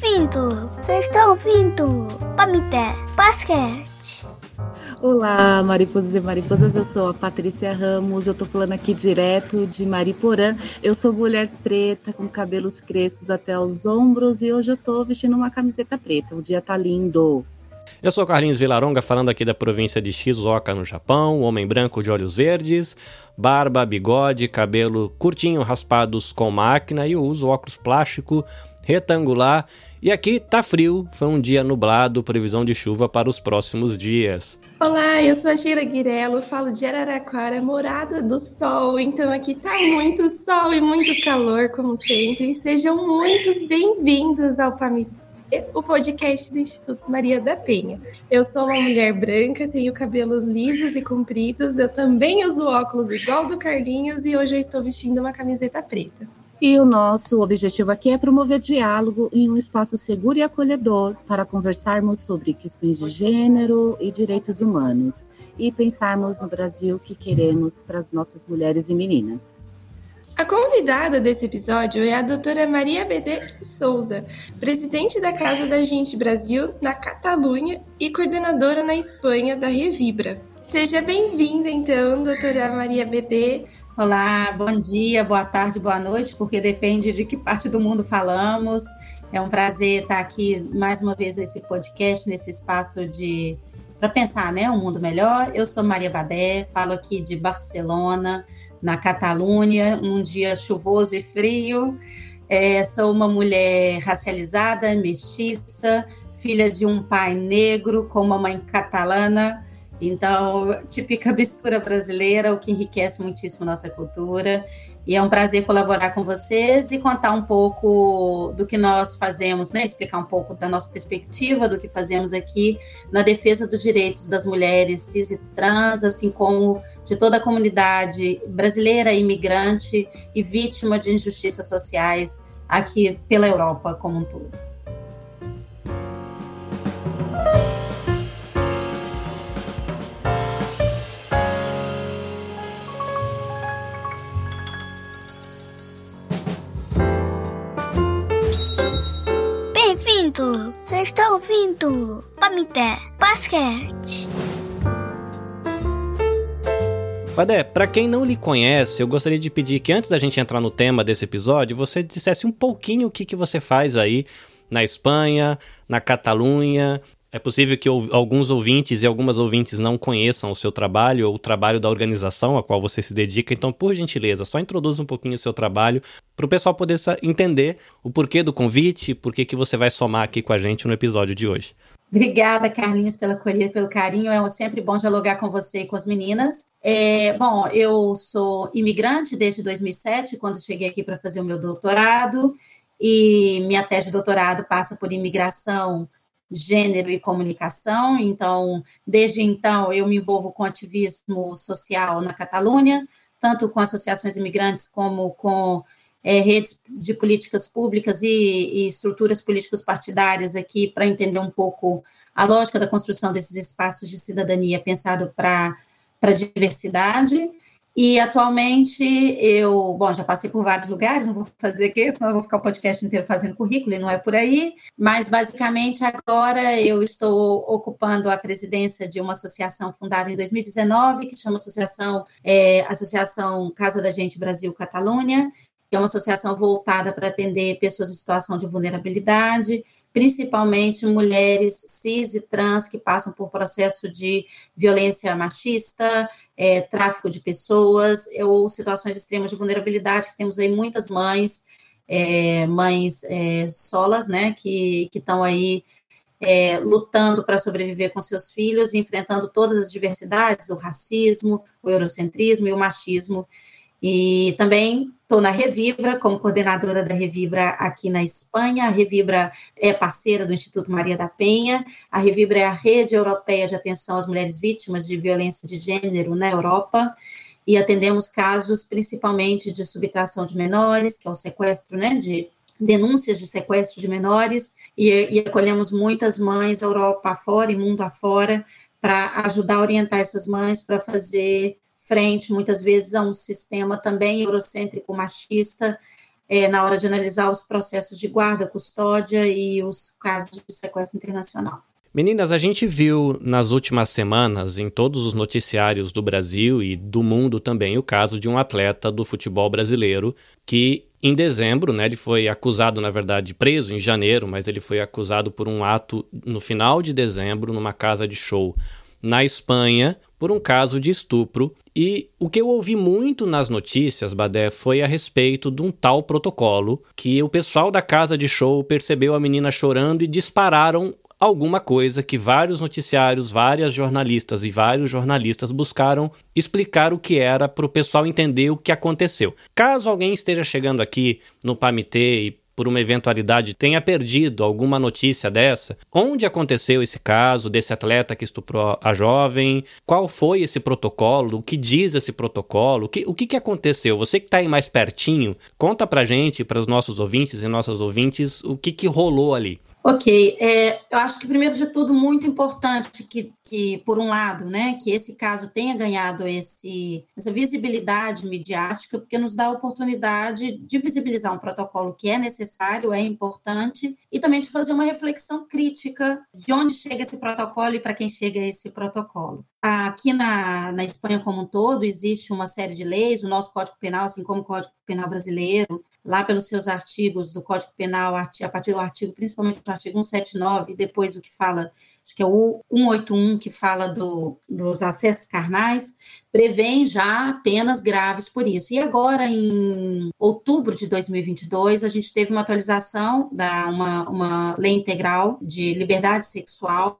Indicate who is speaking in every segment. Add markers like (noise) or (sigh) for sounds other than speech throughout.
Speaker 1: Bem-vindo! Vocês estão ouvindo Pamité Basquete.
Speaker 2: Olá, mariposas e mariposas, eu sou a Patrícia Ramos, eu tô falando aqui direto de Mariporã. Eu sou mulher preta, com cabelos crespos até os ombros e hoje eu tô vestindo uma camiseta preta. O dia tá lindo.
Speaker 3: Eu sou Carlinhos Vilaronga, falando aqui da província de Shizuoka, no Japão, homem branco de olhos verdes, barba, bigode, cabelo curtinho, raspados com máquina e eu uso óculos plástico retangular. E aqui tá frio, foi um dia nublado, previsão de chuva para os próximos dias.
Speaker 4: Olá, eu sou a Sheila Guirello, falo de Araraquara, morada do sol. Então aqui tá muito sol e muito calor, como sempre. E sejam muitos bem-vindos ao Pamita o podcast do Instituto Maria da Penha. Eu sou uma mulher branca, tenho cabelos lisos e compridos, eu também uso óculos igual do Carlinhos e hoje eu estou vestindo uma camiseta preta.
Speaker 2: E o nosso objetivo aqui é promover diálogo em um espaço seguro e acolhedor para conversarmos sobre questões de gênero e direitos humanos e pensarmos no Brasil que queremos para as nossas mulheres e meninas.
Speaker 4: A convidada desse episódio é a doutora Maria BD Souza, presidente da Casa da Gente Brasil na Catalunha e coordenadora na Espanha da Revibra. Seja bem-vinda, então, doutora Maria BD.
Speaker 5: Olá, bom dia, boa tarde, boa noite, porque depende de que parte do mundo falamos. É um prazer estar aqui mais uma vez nesse podcast, nesse espaço de para pensar, né, um mundo melhor. Eu sou Maria Badé, falo aqui de Barcelona, na Catalunha, um dia chuvoso e frio. É, sou uma mulher racializada, mestiça, filha de um pai negro com uma mãe catalana. Então, típica (laughs) mistura brasileira, o que enriquece muitíssimo nossa cultura. E é um prazer colaborar com vocês e contar um pouco do que nós fazemos, né? Explicar um pouco da nossa perspectiva do que fazemos aqui na defesa dos direitos das mulheres cis e trans, assim como de toda a comunidade brasileira, imigrante e vítima de injustiças sociais aqui pela Europa como um todo.
Speaker 1: Ouvindo? Você está ouvindo? Pamité Basquete.
Speaker 3: Padé, para quem não lhe conhece, eu gostaria de pedir que antes da gente entrar no tema desse episódio, você dissesse um pouquinho o que, que você faz aí na Espanha, na Catalunha, é possível que alguns ouvintes e algumas ouvintes não conheçam o seu trabalho ou o trabalho da organização a qual você se dedica, então, por gentileza, só introduza um pouquinho o seu trabalho para o pessoal poder entender o porquê do convite, por que você vai somar aqui com a gente no episódio de hoje.
Speaker 5: Obrigada, Carlinhos, pela acolhida, pelo carinho. É sempre bom dialogar com você e com as meninas. É, bom, eu sou imigrante desde 2007, quando cheguei aqui para fazer o meu doutorado, e minha tese de doutorado passa por imigração gênero e comunicação. Então, desde então, eu me envolvo com ativismo social na Catalunha, tanto com associações imigrantes como com é, redes de políticas públicas e, e estruturas políticas partidárias aqui para entender um pouco a lógica da construção desses espaços de cidadania pensado para a diversidade. E atualmente eu, bom, já passei por vários lugares, não vou fazer aqui, senão eu vou ficar o podcast inteiro fazendo currículo e não é por aí, mas basicamente agora eu estou ocupando a presidência de uma associação fundada em 2019, que chama Associação, é, associação Casa da Gente Brasil Catalunha, que é uma associação voltada para atender pessoas em situação de vulnerabilidade, principalmente mulheres cis e trans que passam por processo de violência machista, é, tráfico de pessoas ou situações extremas de vulnerabilidade, que temos aí muitas mães, é, mães é, solas, né, que estão aí é, lutando para sobreviver com seus filhos, enfrentando todas as diversidades, o racismo, o eurocentrismo e o machismo e também estou na Revibra, como coordenadora da Revibra aqui na Espanha. A Revibra é parceira do Instituto Maria da Penha. A Revibra é a rede europeia de atenção às mulheres vítimas de violência de gênero na Europa. E atendemos casos principalmente de subtração de menores, que é o sequestro, né, de denúncias de sequestro de menores, e, e acolhemos muitas mães Europa afora e mundo afora para ajudar a orientar essas mães para fazer frente, muitas vezes, a um sistema também eurocêntrico, machista, é, na hora de analisar os processos de guarda, custódia e os casos de sequestro internacional.
Speaker 3: Meninas, a gente viu nas últimas semanas, em todos os noticiários do Brasil e do mundo também, o caso de um atleta do futebol brasileiro que, em dezembro, né, ele foi acusado, na verdade, preso em janeiro, mas ele foi acusado por um ato no final de dezembro, numa casa de show na Espanha, por um caso de estupro. E o que eu ouvi muito nas notícias, Badé, foi a respeito de um tal protocolo que o pessoal da casa de show percebeu a menina chorando e dispararam alguma coisa que vários noticiários, várias jornalistas e vários jornalistas buscaram explicar o que era para o pessoal entender o que aconteceu. Caso alguém esteja chegando aqui no Pamitê e por uma eventualidade tenha perdido alguma notícia dessa, onde aconteceu esse caso desse atleta que estuprou a jovem, qual foi esse protocolo, o que diz esse protocolo, o que, o que, que aconteceu? Você que está aí mais pertinho, conta pra gente, para os nossos ouvintes e nossas ouvintes, o que, que rolou ali.
Speaker 5: Ok, é, eu acho que primeiro de tudo muito importante que, que, por um lado, né, que esse caso tenha ganhado esse, essa visibilidade midiática, porque nos dá a oportunidade de visibilizar um protocolo que é necessário, é importante, e também de fazer uma reflexão crítica de onde chega esse protocolo e para quem chega esse protocolo. Aqui na, na Espanha como um todo existe uma série de leis, o nosso Código Penal, assim como o Código Penal brasileiro, lá pelos seus artigos do Código Penal, a partir do artigo, principalmente do artigo 179, e depois o que fala, acho que é o 181, que fala do, dos acessos carnais, prevêem já penas graves por isso. E agora, em outubro de 2022, a gente teve uma atualização da uma, uma lei integral de liberdade sexual,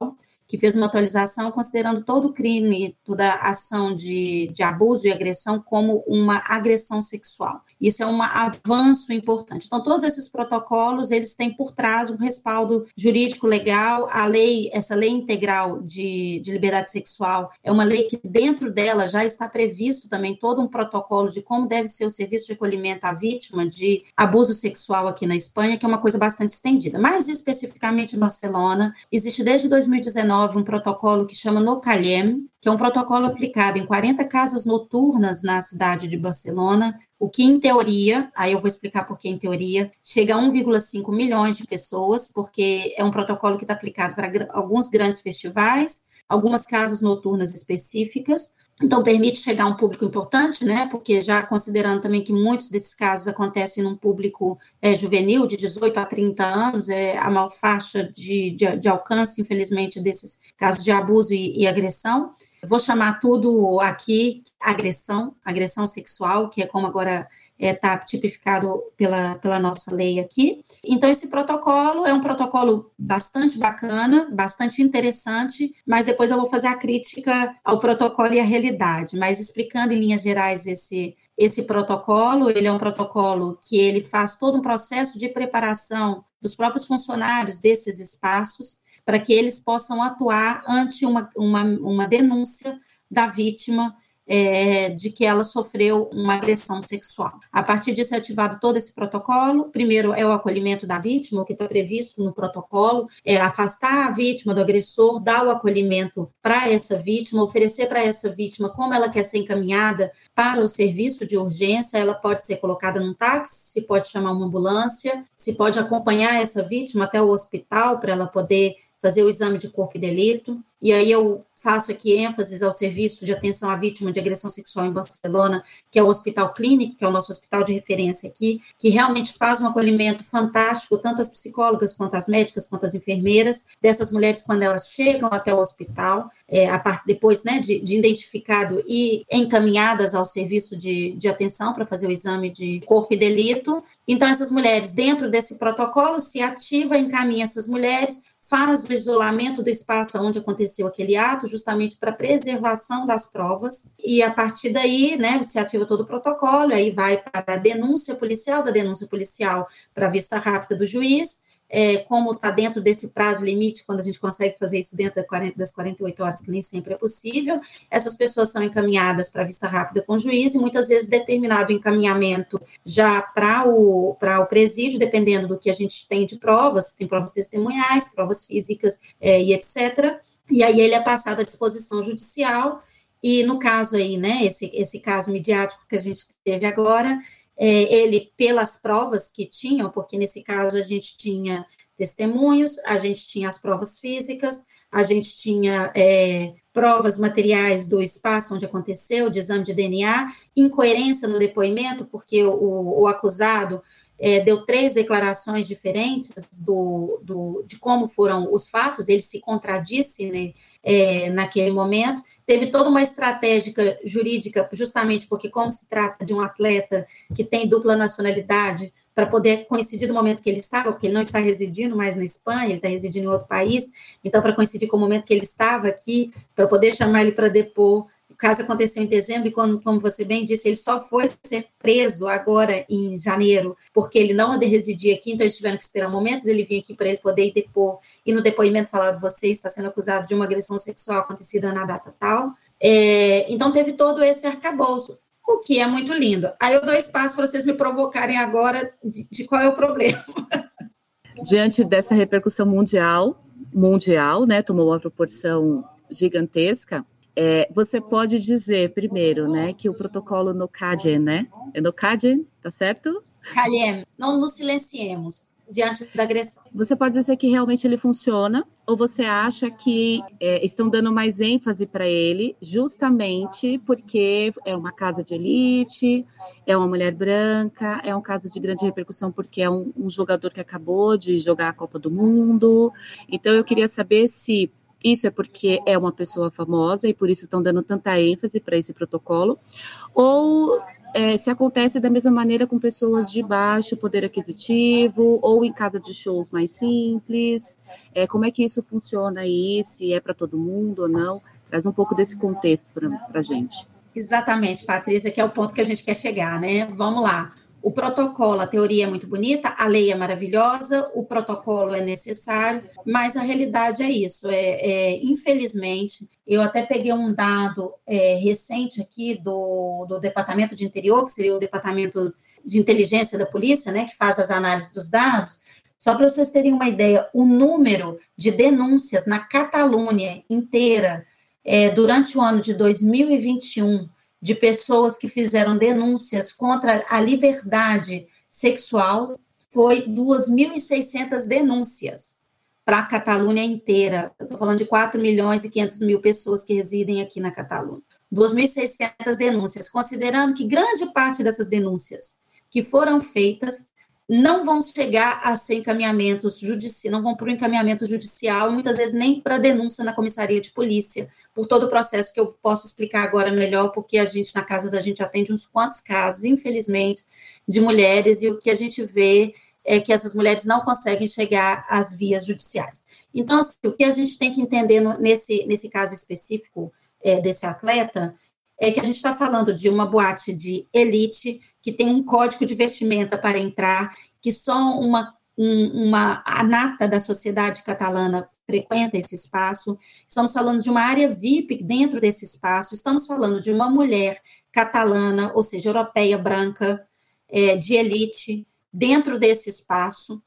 Speaker 5: que fez uma atualização considerando todo crime, toda ação de, de abuso e agressão como uma agressão sexual. Isso é um avanço importante. Então, todos esses protocolos, eles têm por trás um respaldo jurídico legal. A lei, essa lei integral de, de liberdade sexual, é uma lei que dentro dela já está previsto também todo um protocolo de como deve ser o serviço de acolhimento à vítima de abuso sexual aqui na Espanha, que é uma coisa bastante estendida. Mais especificamente em Barcelona, existe desde 2019 2019 um protocolo que chama Nocalhem, que é um protocolo aplicado em 40 casas noturnas na cidade de Barcelona, o que em teoria, aí eu vou explicar por que em teoria, chega a 1,5 milhões de pessoas, porque é um protocolo que está aplicado para alguns grandes festivais, algumas casas noturnas específicas, então, permite chegar a um público importante, né? Porque já considerando também que muitos desses casos acontecem num público é, juvenil, de 18 a 30 anos, é a maior faixa de, de, de alcance, infelizmente, desses casos de abuso e, e agressão. vou chamar tudo aqui agressão, agressão sexual, que é como agora está é, tipificado pela, pela nossa lei aqui. Então, esse protocolo é um protocolo bastante bacana, bastante interessante, mas depois eu vou fazer a crítica ao protocolo e à realidade, mas explicando em linhas gerais esse, esse protocolo, ele é um protocolo que ele faz todo um processo de preparação dos próprios funcionários desses espaços para que eles possam atuar ante uma, uma, uma denúncia da vítima é, de que ela sofreu uma agressão sexual. A partir disso é ativado todo esse protocolo. Primeiro é o acolhimento da vítima, o que está previsto no protocolo, é afastar a vítima do agressor, dar o acolhimento para essa vítima, oferecer para essa vítima como ela quer ser encaminhada para o serviço de urgência. Ela pode ser colocada num táxi, se pode chamar uma ambulância, se pode acompanhar essa vítima até o hospital para ela poder fazer o exame de corpo e delito. E aí eu faço aqui ênfase ao serviço de atenção à vítima de agressão sexual em Barcelona, que é o Hospital Clínico, que é o nosso hospital de referência aqui, que realmente faz um acolhimento fantástico, tanto as psicólogas quanto as médicas, quanto as enfermeiras, dessas mulheres quando elas chegam até o hospital, é, a parte depois né, de, de, identificado e encaminhadas ao serviço de, de atenção para fazer o exame de corpo e delito. Então, essas mulheres, dentro desse protocolo, se ativa, encaminha essas mulheres faz o isolamento do espaço onde aconteceu aquele ato, justamente para preservação das provas, e a partir daí, né, se ativa todo o protocolo, aí vai para a denúncia policial, da denúncia policial para a vista rápida do juiz, é, como está dentro desse prazo limite, quando a gente consegue fazer isso dentro das 48 horas, que nem sempre é possível, essas pessoas são encaminhadas para vista rápida com o juiz, e muitas vezes determinado encaminhamento já para o, o presídio, dependendo do que a gente tem de provas, tem provas testemunhais, provas físicas é, e etc. E aí ele é passado à disposição judicial, e no caso aí, né, esse, esse caso midiático que a gente teve agora, é, ele pelas provas que tinham, porque nesse caso a gente tinha testemunhos, a gente tinha as provas físicas, a gente tinha é, provas materiais do espaço onde aconteceu, de exame de DNA, incoerência no depoimento, porque o, o acusado é, deu três declarações diferentes do, do, de como foram os fatos, ele se contradisse né, é, naquele momento. Teve toda uma estratégia jurídica, justamente porque, como se trata de um atleta que tem dupla nacionalidade, para poder coincidir do momento que ele estava, porque ele não está residindo mais na Espanha, ele está residindo em outro país, então, para coincidir com o momento que ele estava aqui, para poder chamar ele para depor. O caso aconteceu em dezembro, e quando, como você bem disse, ele só foi ser preso agora em janeiro, porque ele não residia aqui, então eles tiveram que esperar um momento dele vir aqui para ele poder ir depor, e no depoimento falar, você está sendo acusado de uma agressão sexual acontecida na data tal. É, então, teve todo esse arcabouço o que é muito lindo. Aí eu dou espaço para vocês me provocarem agora de, de qual é o problema. (laughs)
Speaker 2: Diante dessa repercussão mundial, mundial, né, tomou uma proporção gigantesca, é, você pode dizer primeiro, né, que o protocolo no CADEN, né, é no CADEN, tá certo?
Speaker 5: CADEN, não nos silenciemos diante da agressão.
Speaker 2: Você pode dizer que realmente ele funciona, ou você acha que é, estão dando mais ênfase para ele, justamente porque é uma casa de elite, é uma mulher branca, é um caso de grande repercussão porque é um, um jogador que acabou de jogar a Copa do Mundo. Então eu queria saber se isso é porque é uma pessoa famosa e por isso estão dando tanta ênfase para esse protocolo, ou é, se acontece da mesma maneira com pessoas de baixo poder aquisitivo ou em casa de shows mais simples? É, como é que isso funciona aí? Se é para todo mundo ou não? Traz um pouco desse contexto para a gente.
Speaker 5: Exatamente, Patrícia, que é o ponto que a gente quer chegar, né? Vamos lá. O protocolo, a teoria é muito bonita, a lei é maravilhosa, o protocolo é necessário, mas a realidade é isso. É, é infelizmente, eu até peguei um dado é, recente aqui do, do Departamento de Interior, que seria o Departamento de Inteligência da Polícia, né, que faz as análises dos dados. Só para vocês terem uma ideia, o número de denúncias na Catalunha inteira é, durante o ano de 2021 de pessoas que fizeram denúncias contra a liberdade sexual foi 2.600 denúncias para a Catalunha inteira. Estou falando de 4 milhões e 500 mil pessoas que residem aqui na Catalunha. 2.600 denúncias, considerando que grande parte dessas denúncias que foram feitas não vão chegar a ser encaminhamentos judiciais, não vão para o encaminhamento judicial, e muitas vezes nem para denúncia na comissaria de polícia, por todo o processo que eu posso explicar agora melhor, porque a gente, na casa da gente, atende uns quantos casos, infelizmente, de mulheres, e o que a gente vê é que essas mulheres não conseguem chegar às vias judiciais. Então, assim, o que a gente tem que entender no, nesse, nesse caso específico é, desse atleta é que a gente está falando de uma boate de elite que tem um código de vestimenta para entrar, que só uma, um, uma a nata da sociedade catalana frequenta esse espaço. Estamos falando de uma área VIP dentro desse espaço. Estamos falando de uma mulher catalana, ou seja, europeia branca, é, de elite, dentro desse espaço.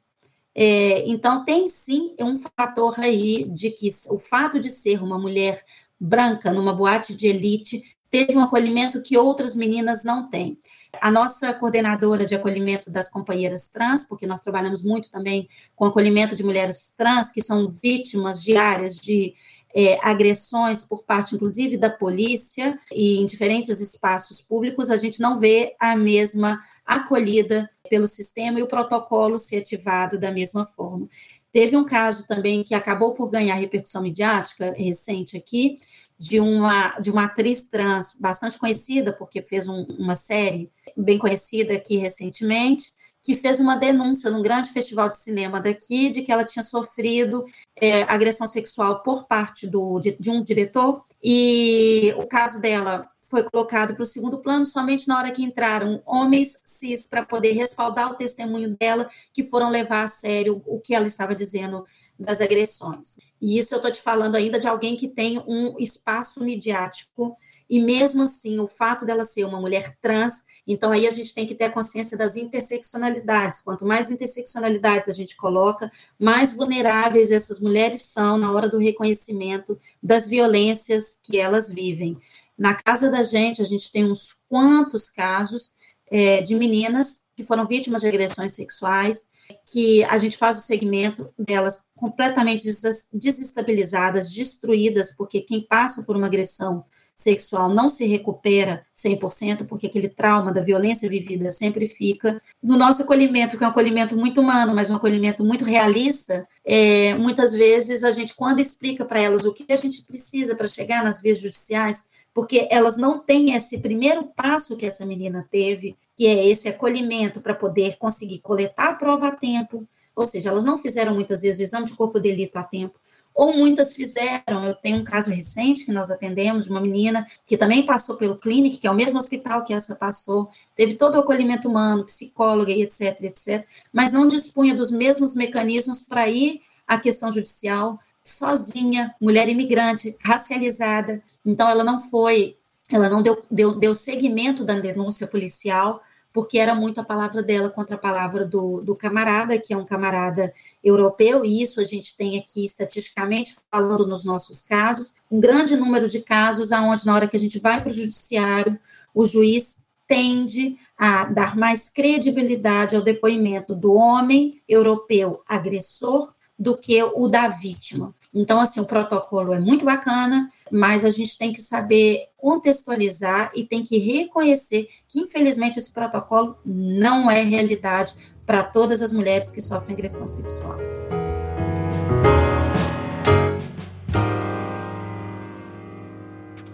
Speaker 5: É, então, tem sim um fator aí de que o fato de ser uma mulher branca numa boate de elite teve um acolhimento que outras meninas não têm. A nossa coordenadora de acolhimento das companheiras trans, porque nós trabalhamos muito também com acolhimento de mulheres trans que são vítimas diárias de é, agressões por parte, inclusive, da polícia e em diferentes espaços públicos, a gente não vê a mesma acolhida pelo sistema e o protocolo ser ativado da mesma forma. Teve um caso também que acabou por ganhar repercussão midiática recente aqui, de uma, de uma atriz trans bastante conhecida, porque fez um, uma série bem conhecida aqui recentemente, que fez uma denúncia num grande festival de cinema daqui de que ela tinha sofrido é, agressão sexual por parte do, de, de, um diretor, e o caso dela foi colocado para o segundo plano somente na hora que entraram homens cis para poder respaldar o testemunho dela, que foram levar a sério o que ela estava dizendo das agressões. E isso eu estou te falando ainda de alguém que tem um espaço midiático, e mesmo assim, o fato dela ser uma mulher trans, então aí a gente tem que ter a consciência das interseccionalidades. Quanto mais interseccionalidades a gente coloca, mais vulneráveis essas mulheres são na hora do reconhecimento das violências que elas vivem. Na casa da gente, a gente tem uns quantos casos é, de meninas que foram vítimas de agressões sexuais, que a gente faz o segmento delas completamente desestabilizadas, destruídas, porque quem passa por uma agressão sexual não se recupera 100%, porque aquele trauma da violência vivida sempre fica. No nosso acolhimento, que é um acolhimento muito humano, mas um acolhimento muito realista, é, muitas vezes a gente, quando explica para elas o que a gente precisa para chegar nas vias judiciais, porque elas não têm esse primeiro passo que essa menina teve, que é esse acolhimento para poder conseguir coletar a prova a tempo, ou seja, elas não fizeram muitas vezes o exame de corpo de delito a tempo, ou muitas fizeram. Eu tenho um caso recente que nós atendemos de uma menina que também passou pelo Clinic, que é o mesmo hospital que essa passou, teve todo o acolhimento humano, psicóloga e etc, etc, mas não dispunha dos mesmos mecanismos para ir à questão judicial sozinha, mulher imigrante, racializada. Então, ela não foi, ela não deu, deu, deu seguimento da denúncia policial, porque era muito a palavra dela contra a palavra do, do camarada, que é um camarada europeu, e isso a gente tem aqui estatisticamente falando nos nossos casos, um grande número de casos aonde na hora que a gente vai para o judiciário, o juiz tende a dar mais credibilidade ao depoimento do homem europeu agressor do que o da vítima. Então, assim, o protocolo é muito bacana, mas a gente tem que saber contextualizar e tem que reconhecer que, infelizmente, esse protocolo não é realidade para todas as mulheres que sofrem agressão sexual.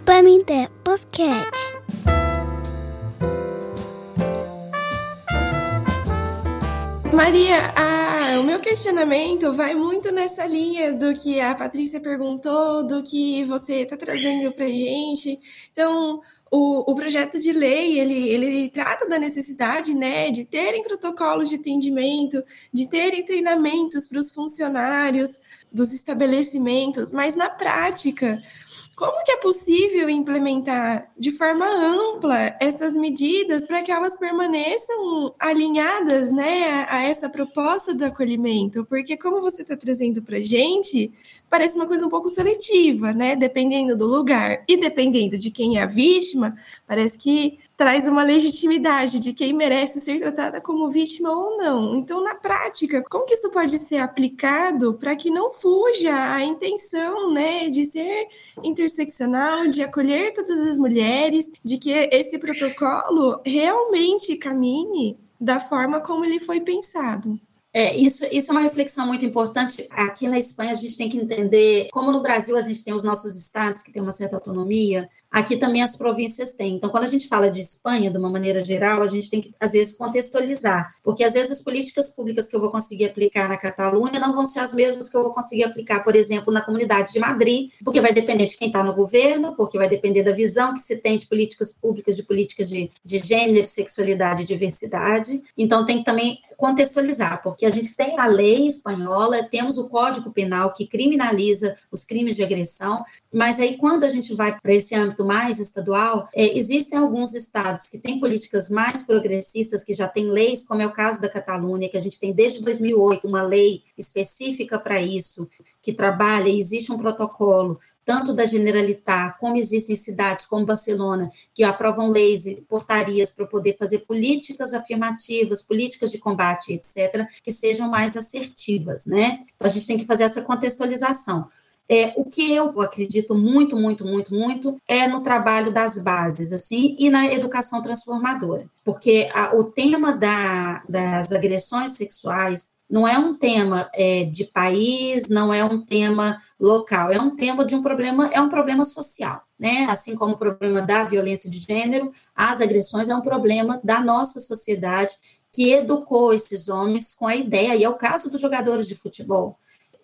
Speaker 1: Pamité Podcast.
Speaker 4: Maria, o meu questionamento vai muito nessa linha do que a Patrícia perguntou, do que você está trazendo para gente. Então, o, o projeto de lei ele, ele trata da necessidade né, de terem protocolos de atendimento, de terem treinamentos para os funcionários dos estabelecimentos, mas na prática, como que é possível implementar de forma ampla essas medidas para que elas permaneçam alinhadas né, a essa proposta do acolhimento? Porque como você está trazendo para a gente, parece uma coisa um pouco seletiva, né? Dependendo do lugar e dependendo de quem é a vítima, parece que traz uma legitimidade de quem merece ser tratada como vítima ou não. Então, na prática, como que isso pode ser aplicado para que não fuja a intenção, né, de ser interseccional, de acolher todas as mulheres, de que esse protocolo realmente caminhe da forma como ele foi pensado?
Speaker 5: É, isso, isso é uma reflexão muito importante. Aqui na Espanha, a gente tem que entender, como no Brasil a gente tem os nossos estados que têm uma certa autonomia, aqui também as províncias têm. Então, quando a gente fala de Espanha, de uma maneira geral, a gente tem que, às vezes, contextualizar, porque às vezes as políticas públicas que eu vou conseguir aplicar na Catalunha não vão ser as mesmas que eu vou conseguir aplicar, por exemplo, na comunidade de Madrid, porque vai depender de quem está no governo, porque vai depender da visão que se tem de políticas públicas, de políticas de, de gênero, sexualidade e diversidade. Então, tem que também contextualizar, porque a gente tem a lei espanhola, temos o Código Penal que criminaliza os crimes de agressão, mas aí quando a gente vai para esse âmbito mais estadual, é, existem alguns estados que têm políticas mais progressistas, que já têm leis, como é o caso da Catalunha, que a gente tem desde 2008 uma lei específica para isso, que trabalha, e existe um protocolo tanto da Generalitat, como existem cidades como Barcelona, que aprovam leis e portarias para poder fazer políticas afirmativas, políticas de combate, etc., que sejam mais assertivas, né? Então, a gente tem que fazer essa contextualização. É, o que eu acredito muito, muito, muito, muito é no trabalho das bases, assim, e na educação transformadora, porque a, o tema da, das agressões sexuais não é um tema é, de país, não é um tema local, é um tema de um problema, é um problema social, né? Assim como o problema da violência de gênero, as agressões é um problema da nossa sociedade que educou esses homens com a ideia, e é o caso dos jogadores de futebol.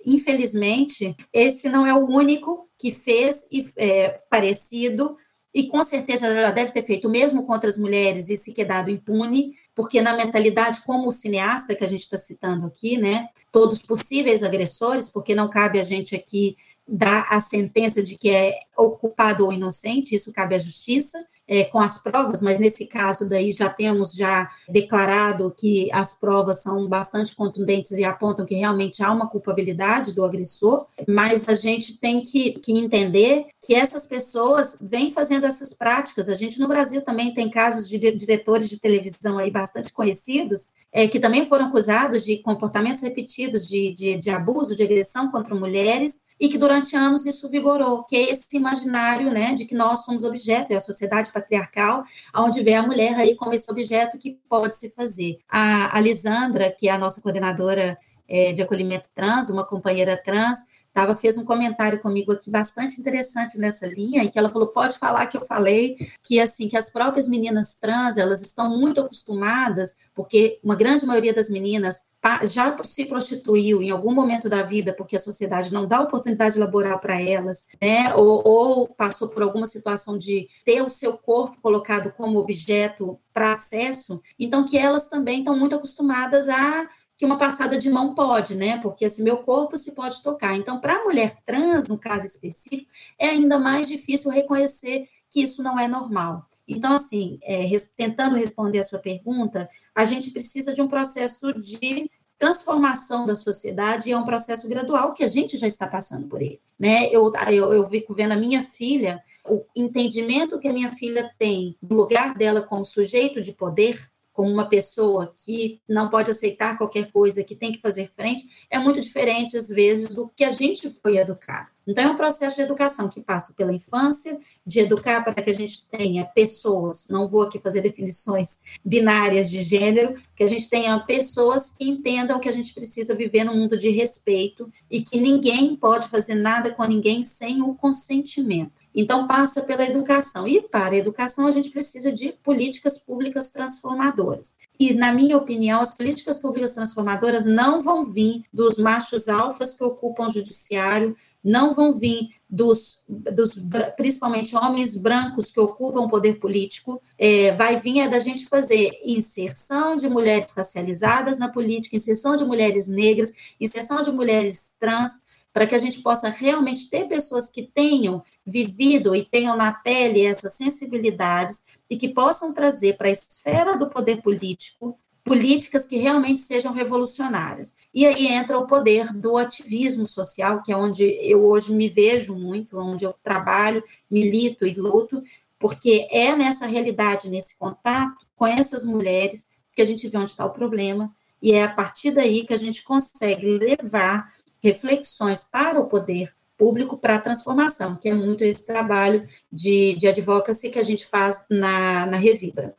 Speaker 5: Infelizmente, esse não é o único que fez é, parecido, e com certeza já deve ter feito mesmo contra as mulheres e se quedado impune, porque na mentalidade, como o cineasta que a gente está citando aqui, né, todos possíveis agressores, porque não cabe a gente aqui dar a sentença de que é ocupado ou inocente, isso cabe à justiça, é, com as provas, mas nesse caso daí já temos já declarado que as provas são bastante contundentes e apontam que realmente há uma culpabilidade do agressor, mas a gente tem que, que entender que essas pessoas vêm fazendo essas práticas. A gente no Brasil também tem casos de diretores de televisão aí bastante conhecidos, é, que também foram acusados de comportamentos repetidos de, de, de abuso, de agressão contra mulheres, e que durante anos isso vigorou, que é esse imaginário, né, de que nós somos objeto, é a sociedade patriarcal, onde vê a mulher aí como esse objeto que pode se fazer. A, a Lisandra, que é a nossa coordenadora é, de acolhimento trans, uma companheira trans, tava, fez um comentário comigo aqui bastante interessante nessa linha, em que ela falou, pode falar que eu falei, que assim, que as próprias meninas trans, elas estão muito acostumadas, porque uma grande maioria das meninas já se prostituiu em algum momento da vida, porque a sociedade não dá oportunidade laboral para elas, né? Ou, ou, passou por alguma situação de ter o seu corpo colocado como objeto para acesso, então que elas também estão muito acostumadas a que uma passada de mão pode, né? Porque assim, meu corpo se pode tocar. Então, para a mulher trans, no caso específico, é ainda mais difícil reconhecer que isso não é normal. Então, assim, é, res, tentando responder a sua pergunta, a gente precisa de um processo de transformação da sociedade e é um processo gradual que a gente já está passando por ele. Né? Eu, eu, eu fico vendo a minha filha, o entendimento que a minha filha tem do lugar dela como sujeito de poder, como uma pessoa que não pode aceitar qualquer coisa, que tem que fazer frente, é muito diferente, às vezes, do que a gente foi educado. Então, é um processo de educação que passa pela infância, de educar para que a gente tenha pessoas, não vou aqui fazer definições binárias de gênero, que a gente tenha pessoas que entendam que a gente precisa viver num mundo de respeito e que ninguém pode fazer nada com ninguém sem o consentimento. Então, passa pela educação. E para a educação, a gente precisa de políticas públicas transformadoras. E, na minha opinião, as políticas públicas transformadoras não vão vir dos machos alfas que ocupam o judiciário, não vão vir dos, dos principalmente homens brancos que ocupam o poder político, é, vai vir é da gente fazer inserção de mulheres racializadas na política, inserção de mulheres negras, inserção de mulheres trans, para que a gente possa realmente ter pessoas que tenham vivido e tenham na pele essas sensibilidades e que possam trazer para a esfera do poder político políticas que realmente sejam revolucionárias. E aí entra o poder do ativismo social, que é onde eu hoje me vejo muito, onde eu trabalho, milito e luto, porque é nessa realidade, nesse contato com essas mulheres, que a gente vê onde está o problema, e é a partir daí que a gente consegue levar reflexões para o poder público para a transformação, que é muito esse trabalho de, de advocacy que a gente faz na, na Revibra.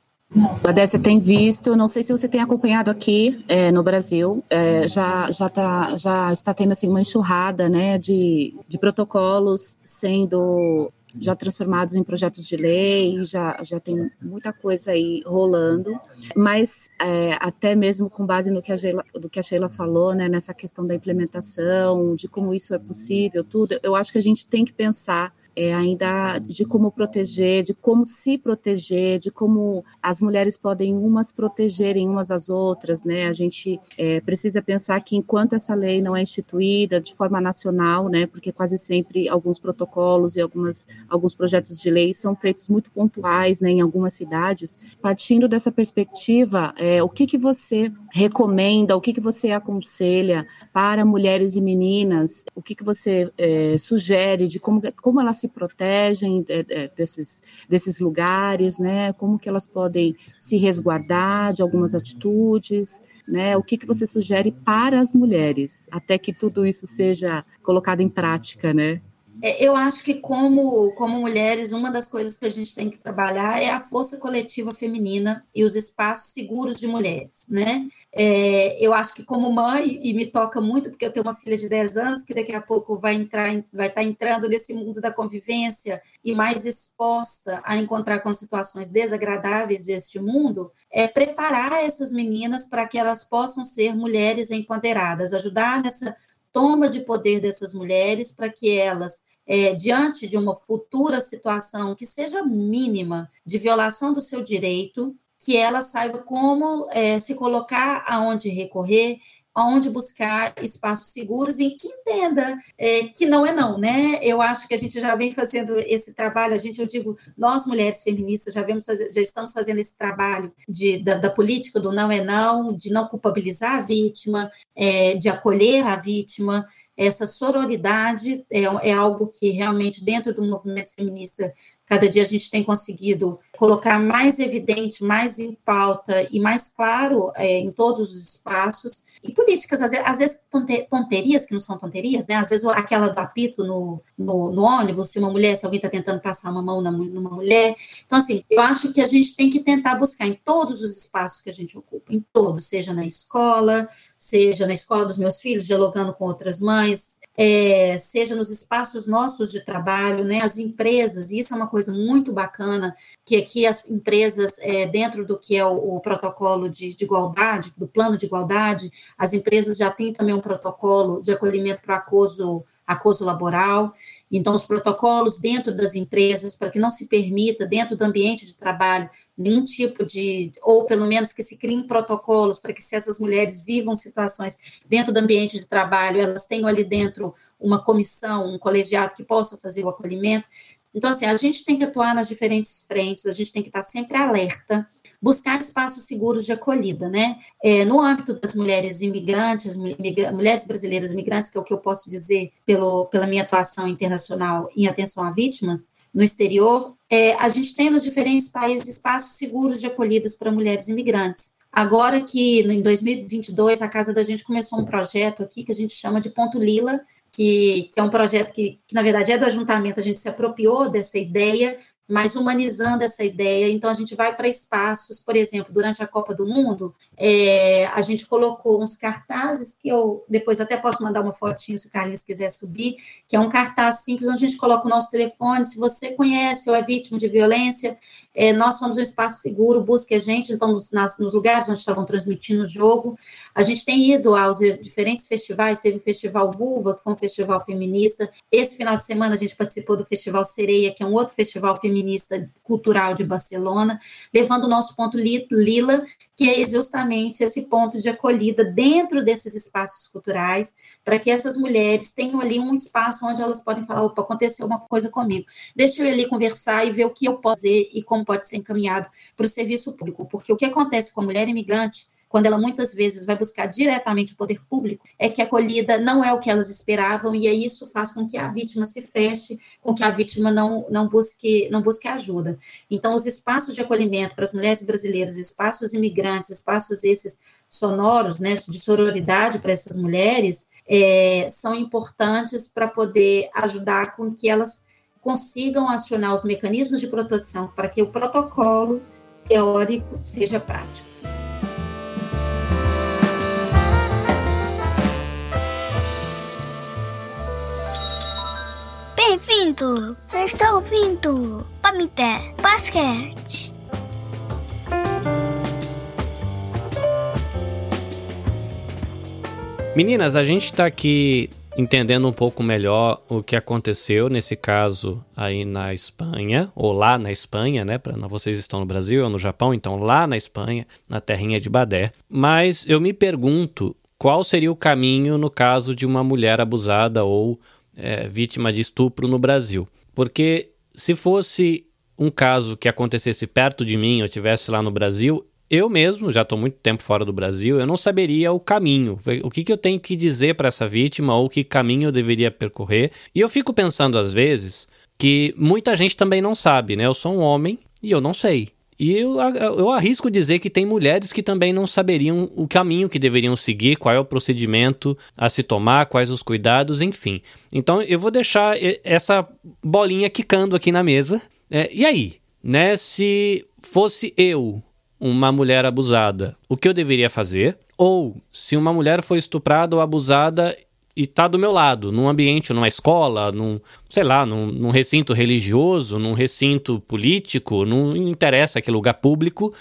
Speaker 2: A Décia tem visto, não sei se você tem acompanhado aqui é, no Brasil, é, já, já, tá, já está tendo assim, uma enxurrada né, de, de protocolos sendo já transformados em projetos de lei, já, já tem muita coisa aí rolando, mas é, até mesmo com base no que, a Sheila, do que a Sheila falou, né, nessa questão da implementação, de como isso é possível, tudo, eu acho que a gente tem que pensar é, ainda de como proteger, de como se proteger, de como as mulheres podem umas protegerem umas às outras, né? A gente é, precisa pensar que enquanto essa lei não é instituída de forma nacional, né? Porque quase sempre alguns protocolos e algumas, alguns projetos de lei são feitos muito pontuais, né? Em algumas cidades. Partindo dessa perspectiva, é, o que que você recomenda, o que que você aconselha para mulheres e meninas? O que que você é, sugere de como como elas se se protegem desses, desses lugares, né? Como que elas podem se resguardar de algumas atitudes, né? O que, que você sugere para as mulheres, até que tudo isso seja colocado em prática, né?
Speaker 5: É, eu acho que, como, como mulheres, uma das coisas que a gente tem que trabalhar é a força coletiva feminina e os espaços seguros de mulheres, né? É, eu acho que, como mãe, e me toca muito, porque eu tenho uma filha de 10 anos que daqui a pouco vai entrar, vai estar entrando nesse mundo da convivência e mais exposta a encontrar com situações desagradáveis deste mundo, é preparar essas meninas para que elas possam ser mulheres empoderadas, ajudar nessa toma de poder dessas mulheres para que elas é, diante de uma futura situação que seja mínima de violação do seu direito, que ela saiba como é, se colocar, aonde recorrer, onde buscar espaços seguros e que entenda é, que não é não, né? Eu acho que a gente já vem fazendo esse trabalho, a gente, eu digo, nós mulheres feministas já, vemos já estamos fazendo esse trabalho de, da, da, política do não é não, de não culpabilizar a vítima, é, de acolher a vítima, essa sororidade é, é, algo que realmente dentro do movimento feminista cada dia a gente tem conseguido colocar mais evidente, mais em pauta e mais claro é, em todos os espaços. E políticas, às vezes, às vezes tonterias, que não são tonterias, né? Às vezes aquela do apito no, no, no ônibus, se uma mulher, se alguém está tentando passar uma mão na, numa mulher. Então, assim, eu acho que a gente tem que tentar buscar em todos os espaços que a gente ocupa, em todos, seja na escola, seja na escola dos meus filhos, dialogando com outras mães, é, seja nos espaços nossos de trabalho, né, as empresas, isso é uma coisa muito bacana, que aqui as empresas, é, dentro do que é o, o protocolo de, de, igualdade, do plano de igualdade, as empresas já têm também um protocolo de acolhimento para acoso, acoso laboral, então os protocolos dentro das empresas, para que não se permita, dentro do ambiente de trabalho, nenhum tipo de, ou pelo menos que se criem protocolos para que se essas mulheres vivam situações dentro do ambiente de trabalho, elas tenham ali dentro uma comissão, um colegiado que possa fazer o acolhimento. Então, assim, a gente tem que atuar nas diferentes frentes, a gente tem que estar sempre alerta, buscar espaços seguros de acolhida, né? É, no âmbito das mulheres imigrantes, mulheres brasileiras imigrantes, que é o que eu posso dizer pelo, pela minha atuação internacional em atenção a vítimas, no exterior, é, a gente tem nos diferentes países espaços seguros de acolhidas para mulheres imigrantes. Agora que em 2022 a casa da gente começou um projeto aqui que a gente chama de Ponto Lila, que, que é um projeto que, que, na verdade, é do ajuntamento, a gente se apropriou dessa ideia mas humanizando essa ideia. Então, a gente vai para espaços, por exemplo, durante a Copa do Mundo, é, a gente colocou uns cartazes que eu depois até posso mandar uma fotinho se o Carlinhos quiser subir, que é um cartaz simples onde a gente coloca o nosso telefone. Se você conhece ou é vítima de violência, é, nós somos um espaço seguro, busque a gente, então, nos, nas, nos lugares onde estavam transmitindo o jogo. A gente tem ido aos diferentes festivais, teve o Festival Vulva, que foi um festival feminista. Esse final de semana a gente participou do Festival Sereia, que é um outro festival feminista cultural de Barcelona, levando o nosso ponto Lila, que é justamente esse ponto de acolhida dentro desses espaços culturais, para que essas mulheres tenham ali um espaço onde elas podem falar: opa, aconteceu uma coisa comigo, deixa eu ali conversar e ver o que eu posso fazer e como pode ser encaminhado para o serviço público, porque o que acontece com a mulher imigrante quando ela muitas vezes vai buscar diretamente o poder público, é que a acolhida não é o que elas esperavam, e aí isso faz com que a vítima se feche, com que a vítima não, não, busque, não busque ajuda. Então, os espaços de acolhimento para as mulheres brasileiras, espaços imigrantes, espaços esses sonoros, né, de sororidade para essas mulheres, é, são importantes para poder ajudar com que elas consigam acionar os mecanismos de proteção para que o protocolo teórico seja prático.
Speaker 1: Bem-vindo! Você está ouvindo Pamité Basquete.
Speaker 3: Meninas, a gente está aqui entendendo um pouco melhor o que aconteceu nesse caso aí na Espanha, ou lá na Espanha, né? Pra, vocês estão no Brasil ou no Japão, então lá na Espanha, na terrinha de Badé. Mas eu me pergunto qual seria o caminho no caso de uma mulher abusada ou é, vítima de estupro no Brasil. Porque se fosse um caso que acontecesse perto de mim, eu estivesse lá no Brasil, eu mesmo, já estou muito tempo fora do Brasil, eu não saberia o caminho. O que, que eu tenho que dizer para essa vítima ou que caminho eu deveria percorrer. E eu fico pensando às vezes que muita gente também não sabe, né? Eu sou um homem e eu não sei. E eu, eu arrisco dizer que tem mulheres que também não saberiam o caminho que deveriam seguir, qual é o procedimento a se tomar, quais os cuidados, enfim. Então eu vou deixar essa bolinha quicando aqui na mesa. É, e aí, né? Se fosse eu uma mulher abusada, o que eu deveria fazer? Ou se uma mulher foi estuprada ou abusada e está do meu lado, num ambiente, numa escola, num, sei lá, num, num, recinto religioso, num recinto político, não interessa aquele lugar público,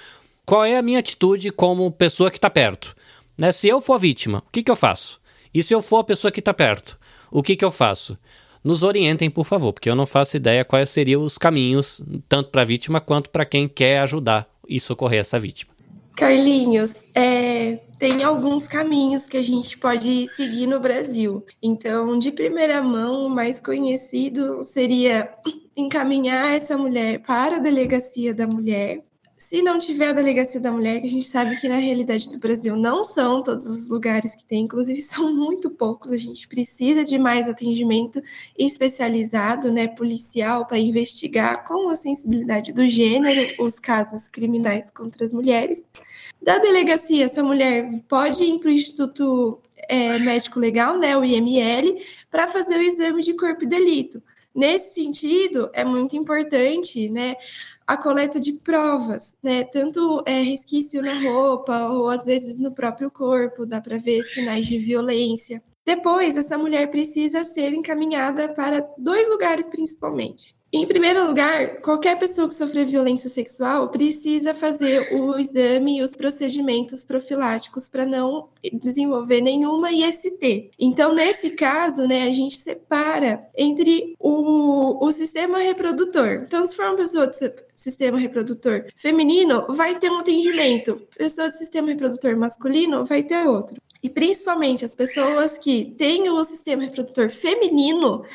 Speaker 3: qual é a minha atitude como pessoa que está perto? Né? Se eu for a vítima, o que, que eu faço? E se eu for a pessoa que está perto, o que, que eu faço? Nos orientem, por favor, porque eu não faço ideia quais seriam os caminhos, tanto para a vítima quanto para quem quer ajudar e socorrer essa vítima.
Speaker 4: Carlinhos, é, tem alguns caminhos que a gente pode seguir no Brasil. Então, de primeira mão, o mais conhecido seria encaminhar essa mulher para a delegacia da mulher, se não tiver a delegacia da mulher, que a gente sabe que na realidade do Brasil não são todos os lugares que tem, inclusive (laughs) são muito poucos, a gente precisa de mais atendimento especializado, né, policial, para investigar com a sensibilidade do gênero os casos criminais contra as mulheres. Da delegacia, essa mulher pode ir para o Instituto é, Médico Legal, né, o IML, para fazer o exame de corpo e delito. Nesse sentido, é muito importante, né, a coleta de provas, né? Tanto é, resquício na roupa ou às vezes no próprio corpo, dá para ver sinais de violência. Depois, essa mulher precisa ser encaminhada para dois lugares principalmente. Em primeiro lugar, qualquer pessoa que sofrer violência sexual precisa fazer o exame e os procedimentos profiláticos para não desenvolver nenhuma IST. Então, nesse caso, né, a gente separa entre o, o sistema reprodutor. Então, se for uma pessoa de sistema reprodutor feminino, vai ter um atendimento. Pessoa de sistema reprodutor masculino vai ter outro. E principalmente as pessoas que têm o sistema reprodutor feminino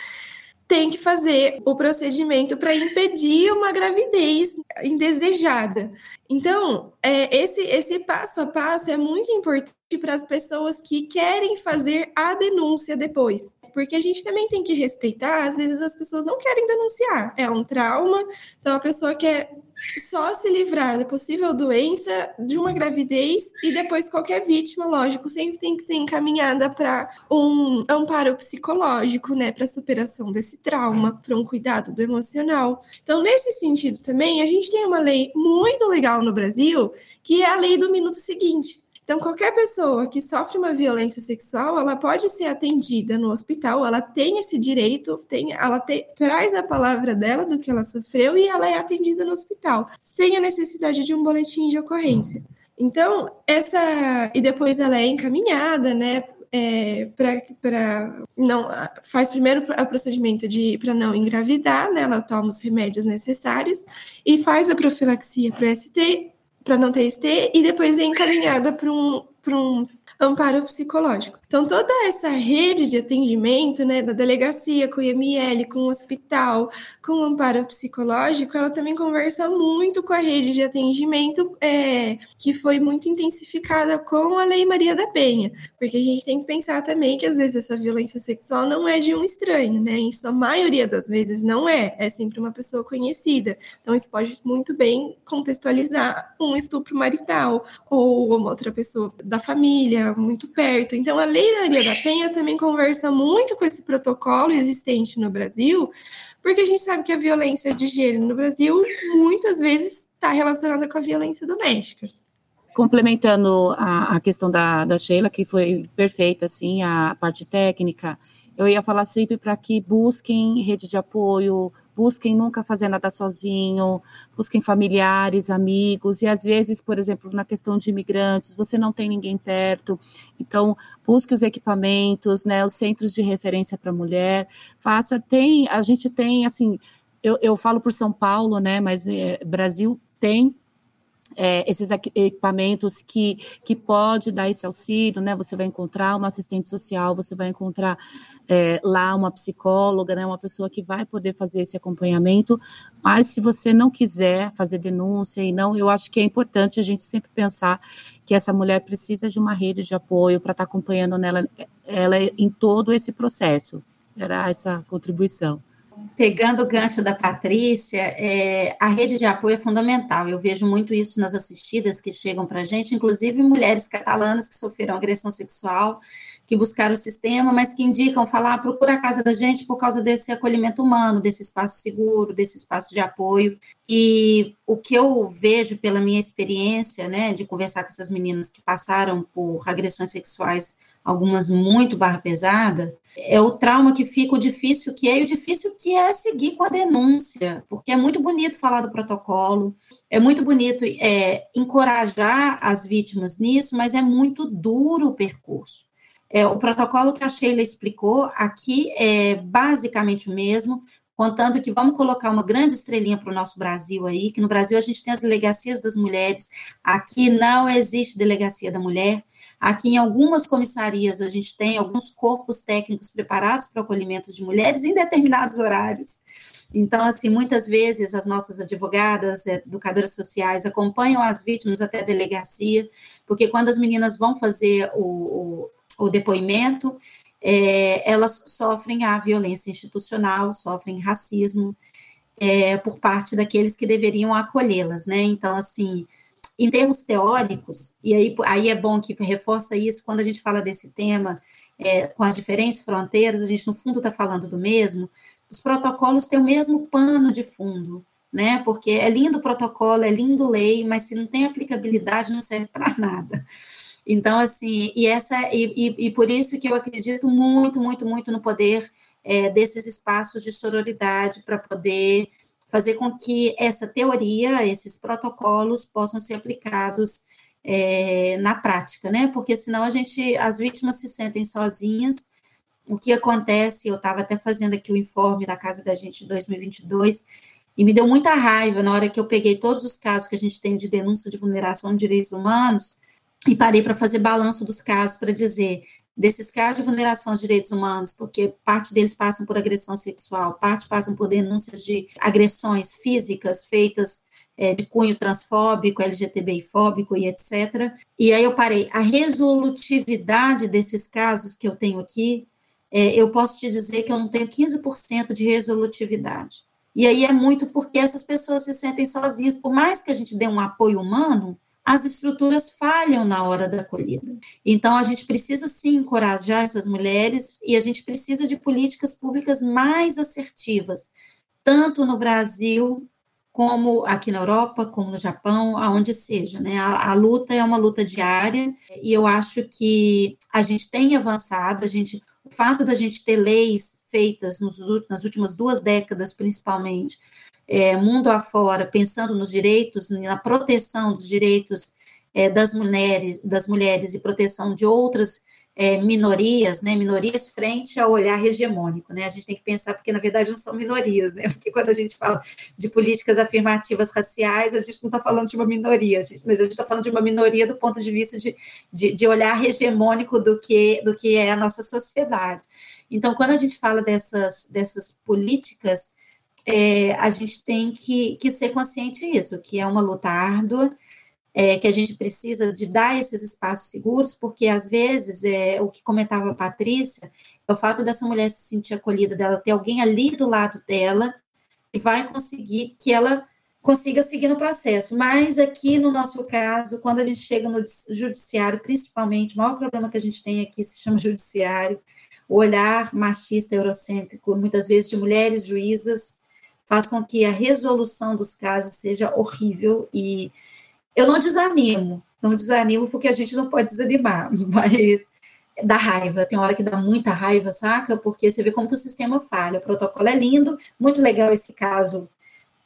Speaker 4: tem que fazer o procedimento para impedir uma gravidez indesejada. Então, é, esse, esse passo a passo é muito importante para as pessoas que querem fazer a denúncia depois. Porque a gente também tem que respeitar, às vezes as pessoas não querem denunciar, é um trauma, então a pessoa quer só se livrar da possível doença de uma gravidez e depois qualquer vítima, lógico, sempre tem que ser encaminhada para um amparo psicológico, né, para superação desse trauma, para um cuidado do emocional. Então, nesse sentido também, a gente tem uma lei muito legal no Brasil, que é a lei do minuto seguinte. Então, qualquer pessoa que sofre uma violência sexual, ela pode ser atendida no hospital, ela tem esse direito, tem, ela te, traz a palavra dela do que ela sofreu e ela é atendida no hospital, sem a necessidade de um boletim de ocorrência. Então, essa. E depois ela é encaminhada, né? É, para não faz primeiro o procedimento de para não engravidar, né? Ela toma os remédios necessários e faz a profilaxia para o ST para não ter ST e depois é encaminhada para um, um amparo psicológico. Então, toda essa rede de atendimento, né, da delegacia com o IML, com o hospital, com o amparo psicológico, ela também conversa muito com a rede de atendimento é, que foi muito intensificada com a Lei Maria da Penha, porque a gente tem que pensar também que às vezes essa violência sexual não é de um estranho, né? Em sua maioria das vezes não é, é sempre uma pessoa conhecida. Então, isso pode muito bem contextualizar um estupro marital ou uma outra pessoa da família, muito perto. Então, a Lei Maria da Penha também conversa muito com esse protocolo existente no Brasil, porque a gente sabe que a violência de gênero no Brasil muitas vezes está relacionada com a violência doméstica.
Speaker 2: Complementando a, a questão da, da Sheila, que foi perfeita, assim, a parte técnica, eu ia falar sempre para que busquem rede de apoio, busquem nunca fazer nada sozinho, busquem familiares, amigos, e às vezes, por exemplo, na questão de imigrantes, você não tem ninguém perto, então busque os equipamentos, né, os centros de referência para mulher, faça, tem, a gente tem, assim, eu, eu falo por São Paulo, né, mas é, Brasil tem é, esses equipamentos que, que pode dar esse auxílio, né? Você vai encontrar uma assistente social, você vai encontrar é, lá uma psicóloga, né? Uma pessoa que vai poder fazer esse acompanhamento. Mas se você não quiser fazer denúncia e não, eu acho que é importante a gente sempre pensar que essa mulher precisa de uma rede de apoio para estar tá acompanhando nela, ela em todo esse processo. Era essa contribuição
Speaker 5: pegando o gancho da Patrícia, é, a rede de apoio é fundamental. Eu vejo muito isso nas assistidas que chegam para a gente, inclusive mulheres catalanas que sofreram agressão sexual, que buscaram o sistema, mas que indicam falar, ah, procura a casa da gente por causa desse acolhimento humano, desse espaço seguro, desse espaço de apoio. E o que eu vejo pela minha experiência, né, de conversar com essas meninas que passaram por agressões sexuais algumas muito barra pesada, é o trauma que fica, o difícil que é, e o difícil que é seguir com a denúncia, porque é muito bonito falar do protocolo, é muito bonito é, encorajar as vítimas nisso, mas é muito duro o percurso. É, o protocolo que a Sheila explicou aqui é basicamente o mesmo, contando que vamos colocar uma grande estrelinha para o nosso Brasil aí, que no Brasil a gente tem as delegacias das mulheres, aqui não existe delegacia da mulher, aqui em algumas comissarias a gente tem alguns corpos técnicos preparados para o acolhimento de mulheres em determinados horários. Então, assim, muitas vezes as nossas advogadas, educadoras sociais acompanham as vítimas até a delegacia, porque quando as meninas vão fazer o, o, o depoimento, é, elas sofrem a violência institucional, sofrem racismo é, por parte daqueles que deveriam acolhê-las, né? Então, assim, em termos teóricos, e aí, aí é bom que reforça isso, quando a gente fala desse tema, é, com as diferentes fronteiras, a gente, no fundo, está falando do mesmo, os protocolos têm o mesmo pano de fundo, né? Porque é lindo o protocolo, é lindo lei, mas se não tem aplicabilidade, não serve para nada. Então, assim, e essa e, e, e, por isso que eu acredito muito, muito, muito no poder é, desses espaços de sororidade para poder fazer com que essa teoria, esses protocolos possam ser aplicados é, na prática, né? Porque senão a gente, as vítimas se sentem sozinhas. O que acontece, eu estava até fazendo aqui o informe na casa da gente de 2022, e me deu muita raiva na hora que eu peguei todos os casos que a gente tem de denúncia de vulneração de direitos humanos, e parei para fazer balanço dos casos para dizer desses casos de vulneração de direitos humanos, porque parte deles passam por agressão sexual, parte passam por denúncias de agressões físicas feitas é, de cunho transfóbico, LGTBI-fóbico e etc. E aí eu parei. A resolutividade desses casos que eu tenho aqui, é, eu posso te dizer que eu não tenho 15% de resolutividade. E aí é muito porque essas pessoas se sentem sozinhas, por mais que a gente dê um apoio humano, as estruturas falham na hora da acolhida. Então, a gente precisa sim encorajar essas mulheres e a gente precisa de políticas públicas mais assertivas, tanto no Brasil como aqui na Europa, como no Japão, aonde seja, né? A, a, luta é uma luta diária e eu acho que a gente tem avançado, a gente, o fato da gente ter leis feitas nos, nas últimas duas décadas, principalmente, é, mundo afora, pensando nos direitos, na proteção dos direitos é, das mulheres, das mulheres e proteção de outras é, minorias, né, minorias frente ao olhar hegemônico, né, a gente tem que pensar, porque na verdade não são minorias, né, porque quando a gente fala de políticas afirmativas raciais, a gente não está falando de uma minoria, gente, mas a gente está falando de uma minoria do ponto de vista de, de, de olhar hegemônico do que, do que é a nossa sociedade. Então, quando a gente fala dessas, dessas políticas, é, a gente tem que, que ser consciente disso, que é uma luta árdua, é, que a gente precisa de dar esses espaços seguros, porque às vezes, é, o que comentava a Patrícia, é o fato dessa mulher se sentir acolhida, dela ter alguém ali do lado dela, que vai conseguir que ela consiga seguir no processo. Mas aqui, no nosso caso, quando a gente chega no judiciário, principalmente, o maior problema que a gente tem aqui se chama judiciário, o olhar machista, eurocêntrico, muitas vezes de mulheres juízas, faz com que a resolução dos casos seja horrível e eu não desanimo, não desanimo porque a gente não pode desanimar, (laughs) mas dá raiva, tem hora que dá muita raiva, saca? Porque você vê como que o sistema falha, o protocolo é lindo, muito legal esse caso,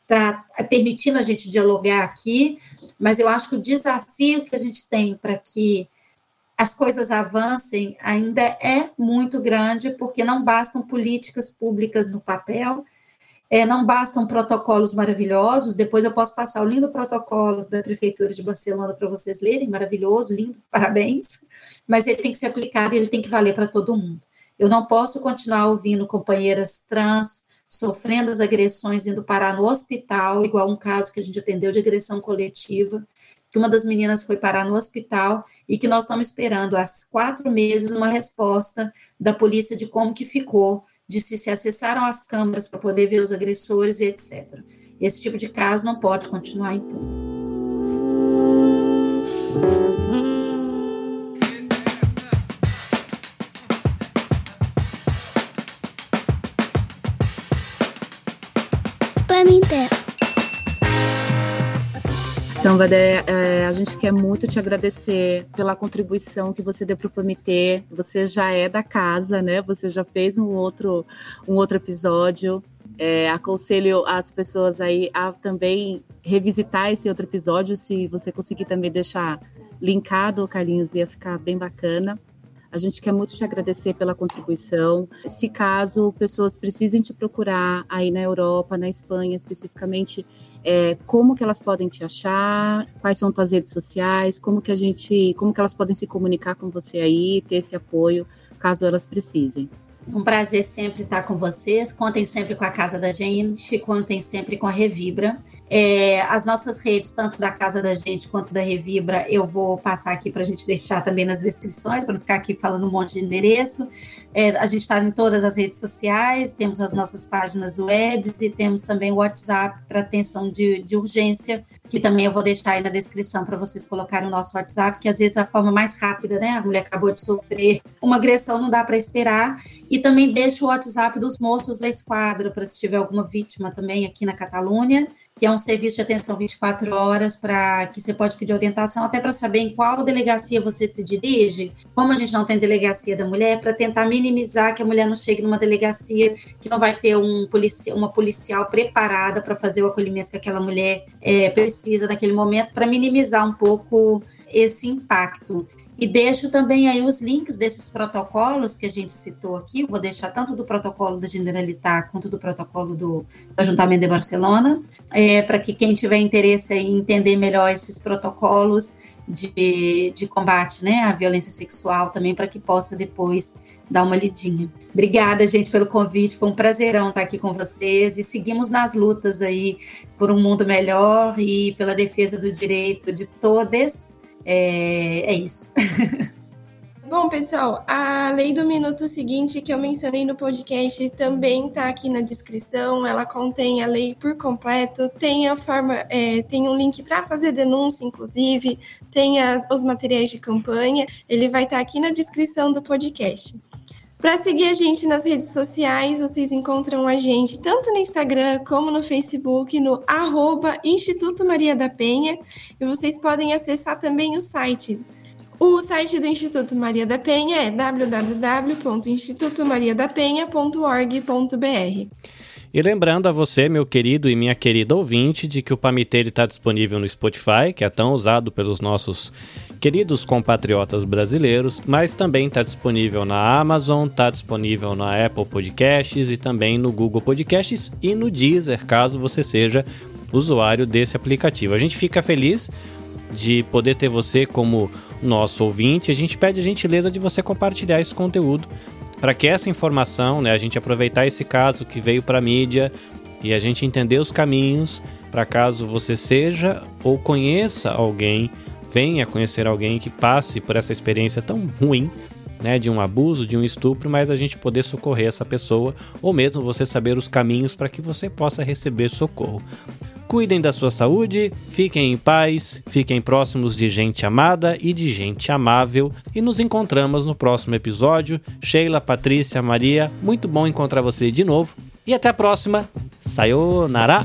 Speaker 5: tá permitindo a gente dialogar aqui, mas eu acho que o desafio que a gente tem para que as coisas avancem ainda é muito grande, porque não bastam políticas públicas no papel, é, não bastam protocolos maravilhosos, depois eu posso passar o lindo protocolo da Prefeitura de Barcelona para vocês lerem, maravilhoso, lindo, (laughs) parabéns, mas ele tem que ser aplicado ele tem que valer para todo mundo. Eu não posso continuar ouvindo companheiras trans sofrendo as agressões, indo parar no hospital, igual um caso que a gente atendeu de agressão coletiva, que uma das meninas foi parar no hospital e que nós estamos esperando há quatro meses uma resposta da polícia de como que ficou de se se acessaram as câmeras para poder ver os agressores e etc. Esse tipo de caso não pode continuar impune.
Speaker 2: Então, Vadé, é, a gente quer muito te agradecer pela contribuição que você deu para o Comitê. Você já é da casa, né? Você já fez um outro, um outro episódio. É, aconselho as pessoas aí a também revisitar esse outro episódio, se você conseguir também deixar linkado, Carlinhos, ia ficar bem bacana. A gente quer muito te agradecer pela contribuição. Se caso pessoas precisem te procurar aí na Europa, na Espanha especificamente, é, como que elas podem te achar? Quais são tuas redes sociais? Como que a gente, como que elas podem se comunicar com você aí, ter esse apoio, caso elas precisem?
Speaker 5: Um prazer sempre estar com vocês. Contem sempre com a Casa da Gente, contem sempre com a Revibra. É, as nossas redes, tanto da Casa da Gente quanto da Revibra, eu vou passar aqui para a gente deixar também nas descrições, para não ficar aqui falando um monte de endereço. É, a gente está em todas as redes sociais, temos as nossas páginas webs e temos também o WhatsApp para atenção de, de urgência, que também eu vou deixar aí na descrição para vocês colocarem o nosso WhatsApp, que às vezes é a forma mais rápida, né? A mulher acabou de sofrer uma agressão, não dá para esperar. E também deixo o WhatsApp dos moços da esquadra, para se tiver alguma vítima também aqui na Catalunha, que é um serviço de atenção 24 horas para que você pode pedir orientação até para saber em qual delegacia você se dirige. Como a gente não tem delegacia da mulher, para tentar minimizar que a mulher não chegue numa delegacia que não vai ter um uma policial preparada para fazer o acolhimento que aquela mulher é, precisa naquele momento, para minimizar um pouco esse impacto. E deixo também aí os links desses protocolos que a gente citou aqui. Vou deixar tanto do protocolo da Generalitat quanto do protocolo do, do Ajuntamento de Barcelona, é, para que quem tiver interesse em entender melhor esses protocolos de, de combate né, à violência sexual também, para que possa depois dar uma lidinha. Obrigada, gente, pelo convite. Foi um prazerão estar aqui com vocês e seguimos nas lutas aí por um mundo melhor e pela defesa do direito de todas é, é isso. (laughs)
Speaker 4: Bom, pessoal, a lei do minuto seguinte que eu mencionei no podcast também está aqui na descrição. Ela contém a lei por completo, tem a forma, é, tem um link para fazer denúncia, inclusive, tem as, os materiais de campanha. Ele vai estar tá aqui na descrição do podcast. Para seguir a gente nas redes sociais, vocês encontram a gente tanto no Instagram como no Facebook, no arroba Instituto Maria da Penha. E vocês podem acessar também o site. O site do Instituto Maria da Penha é www.institutomariadapenha.org.br.
Speaker 3: E lembrando a você, meu querido e minha querida ouvinte, de que o Pamiteiro está disponível no Spotify, que é tão usado pelos nossos queridos compatriotas brasileiros, mas também está disponível na Amazon, está disponível na Apple Podcasts e também no Google Podcasts e no Deezer, caso você seja usuário desse aplicativo. A gente fica feliz de poder ter você como nosso ouvinte. A gente pede a gentileza de você compartilhar esse conteúdo para que essa informação, né, a gente aproveitar esse caso que veio para a mídia e a gente entender os caminhos para caso você seja ou conheça alguém, venha conhecer alguém que passe por essa experiência tão ruim, né, de um abuso, de um estupro, mas a gente poder socorrer essa pessoa ou mesmo você saber os caminhos para que você possa receber socorro. Cuidem da sua saúde, fiquem em paz, fiquem próximos de gente amada e de gente amável e nos encontramos no próximo episódio. Sheila, Patrícia, Maria, muito bom encontrar você de novo e até a próxima. Sayonara!